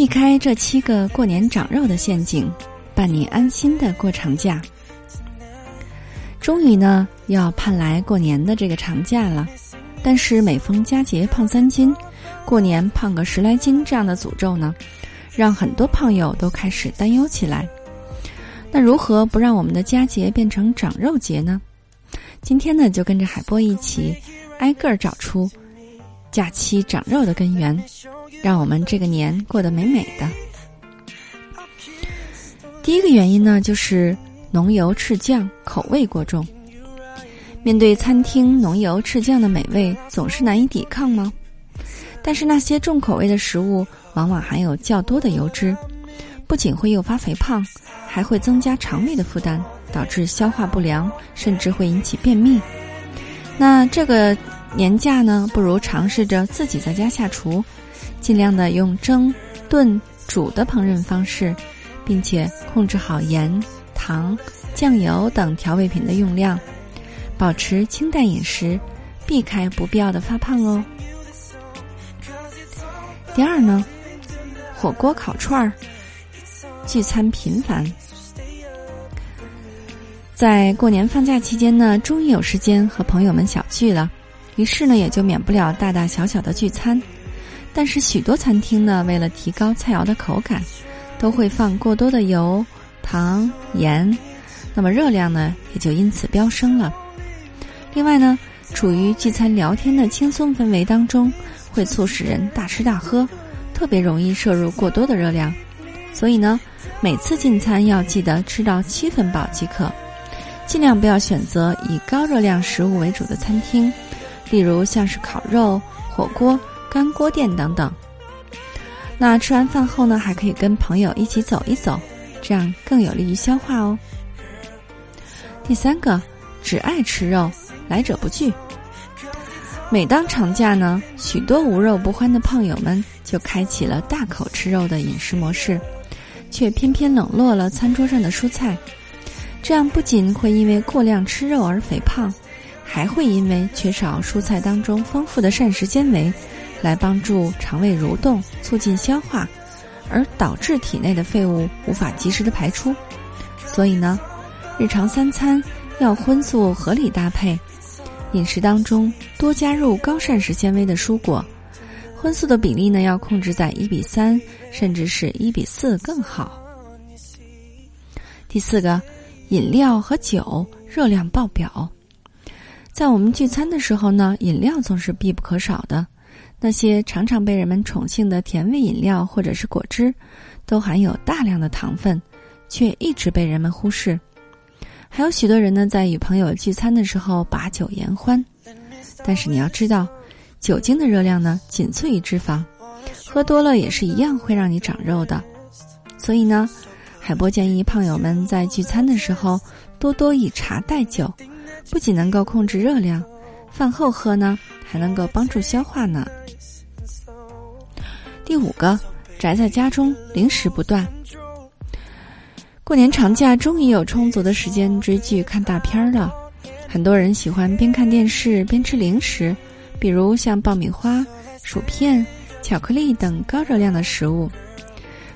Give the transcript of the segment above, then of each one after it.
避开这七个过年长肉的陷阱，伴你安心的过长假。终于呢，要盼来过年的这个长假了，但是每逢佳节胖三斤，过年胖个十来斤这样的诅咒呢？让很多胖友都开始担忧起来。那如何不让我们的佳节变成长肉节呢？今天呢，就跟着海波一起挨个儿找出假期长肉的根源，让我们这个年过得美美的。第一个原因呢，就是浓油赤酱，口味过重。面对餐厅浓油赤酱的美味，总是难以抵抗吗？但是那些重口味的食物。往往含有较多的油脂，不仅会诱发肥胖，还会增加肠胃的负担，导致消化不良，甚至会引起便秘。那这个年假呢，不如尝试着自己在家下厨，尽量的用蒸、炖、煮的烹饪方式，并且控制好盐、糖、酱油等调味品的用量，保持清淡饮食，避开不必要的发胖哦。第二呢？火锅、烤串儿，聚餐频繁。在过年放假期间呢，终于有时间和朋友们小聚了，于是呢，也就免不了大大小小的聚餐。但是许多餐厅呢，为了提高菜肴的口感，都会放过多的油、糖、盐，那么热量呢，也就因此飙升了。另外呢，处于聚餐聊天的轻松氛围当中，会促使人大吃大喝。特别容易摄入过多的热量，所以呢，每次进餐要记得吃到七分饱即可，尽量不要选择以高热量食物为主的餐厅，例如像是烤肉、火锅、干锅店等等。那吃完饭后呢，还可以跟朋友一起走一走，这样更有利于消化哦。第三个，只爱吃肉，来者不拒。每当长假呢，许多无肉不欢的胖友们就开启了大口吃肉的饮食模式，却偏偏冷落了餐桌上的蔬菜。这样不仅会因为过量吃肉而肥胖，还会因为缺少蔬菜当中丰富的膳食纤维，来帮助肠胃蠕动、促进消化，而导致体内的废物无法及时的排出。所以呢，日常三餐要荤素合理搭配。饮食当中多加入高膳食纤维的蔬果，荤素的比例呢要控制在一比三，甚至是一比四更好。第四个，饮料和酒热量爆表，在我们聚餐的时候呢，饮料总是必不可少的。那些常常被人们宠幸的甜味饮料或者是果汁，都含有大量的糖分，却一直被人们忽视。还有许多人呢，在与朋友聚餐的时候把酒言欢，但是你要知道，酒精的热量呢仅次于脂肪，喝多了也是一样会让你长肉的。所以呢，海波建议胖友们在聚餐的时候多多以茶代酒，不仅能够控制热量，饭后喝呢还能够帮助消化呢。第五个，宅在家中零食不断。过年长假终于有充足的时间追剧看大片了，很多人喜欢边看电视边吃零食，比如像爆米花、薯片、巧克力等高热量的食物。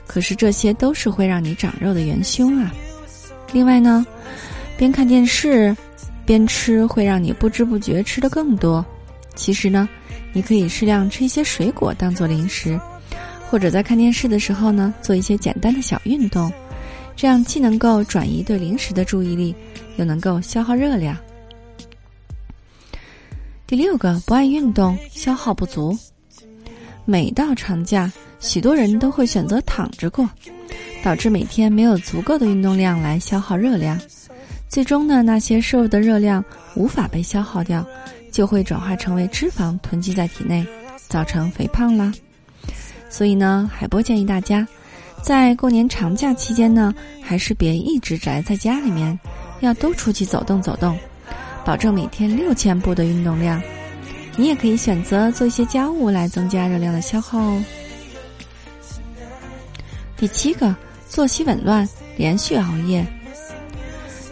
可是这些都是会让你长肉的元凶啊！另外呢，边看电视边吃会让你不知不觉吃的更多。其实呢，你可以适量吃一些水果当做零食，或者在看电视的时候呢，做一些简单的小运动。这样既能够转移对零食的注意力，又能够消耗热量。第六个，不爱运动，消耗不足。每到长假，许多人都会选择躺着过，导致每天没有足够的运动量来消耗热量。最终呢，那些摄入的热量无法被消耗掉，就会转化成为脂肪囤积在体内，造成肥胖啦。所以呢，海波建议大家，在过年长假期间呢，还是别一直宅在家里面，要多出去走动走动，保证每天六千步的运动量。你也可以选择做一些家务来增加热量的消耗哦。第七个，作息紊乱，连续熬夜，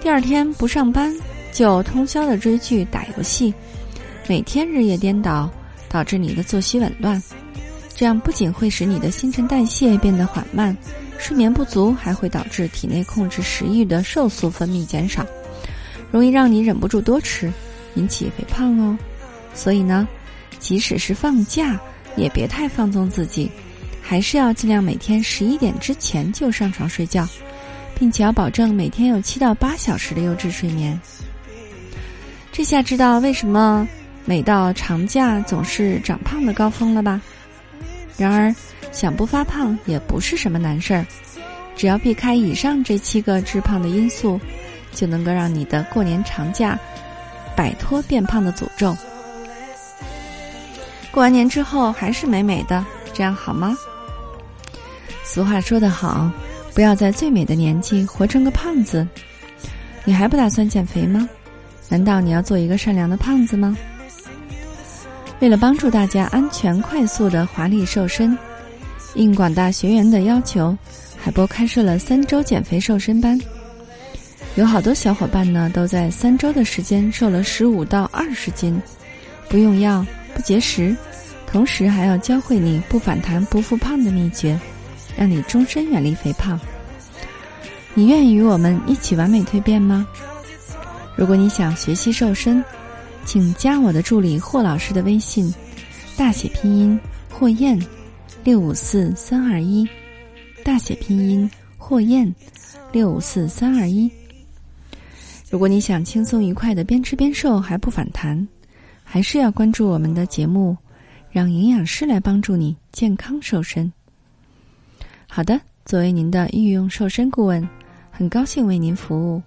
第二天不上班就通宵的追剧、打游戏，每天日夜颠倒，导致你的作息紊乱。这样不仅会使你的新陈代谢变得缓慢，睡眠不足还会导致体内控制食欲的瘦素分泌减少，容易让你忍不住多吃，引起肥胖哦。所以呢，即使是放假，也别太放纵自己，还是要尽量每天十一点之前就上床睡觉，并且要保证每天有七到八小时的优质睡眠。这下知道为什么每到长假总是长胖的高峰了吧？然而，想不发胖也不是什么难事儿，只要避开以上这七个致胖的因素，就能够让你的过年长假摆脱变胖的诅咒。过完年之后还是美美的，这样好吗？俗话说得好，不要在最美的年纪活成个胖子。你还不打算减肥吗？难道你要做一个善良的胖子吗？为了帮助大家安全快速的华丽瘦身，应广大学员的要求，海波开设了三周减肥瘦身班。有好多小伙伴呢，都在三周的时间瘦了十五到二十斤，不用药不节食，同时还要教会你不反弹不复胖的秘诀，让你终身远离肥胖。你愿意与我们一起完美蜕变吗？如果你想学习瘦身。请加我的助理霍老师的微信，大写拼音霍燕，六五四三二一，大写拼音霍燕，六五四三二一。如果你想轻松愉快的边吃边瘦还不反弹，还是要关注我们的节目，让营养师来帮助你健康瘦身。好的，作为您的御用瘦身顾问，很高兴为您服务。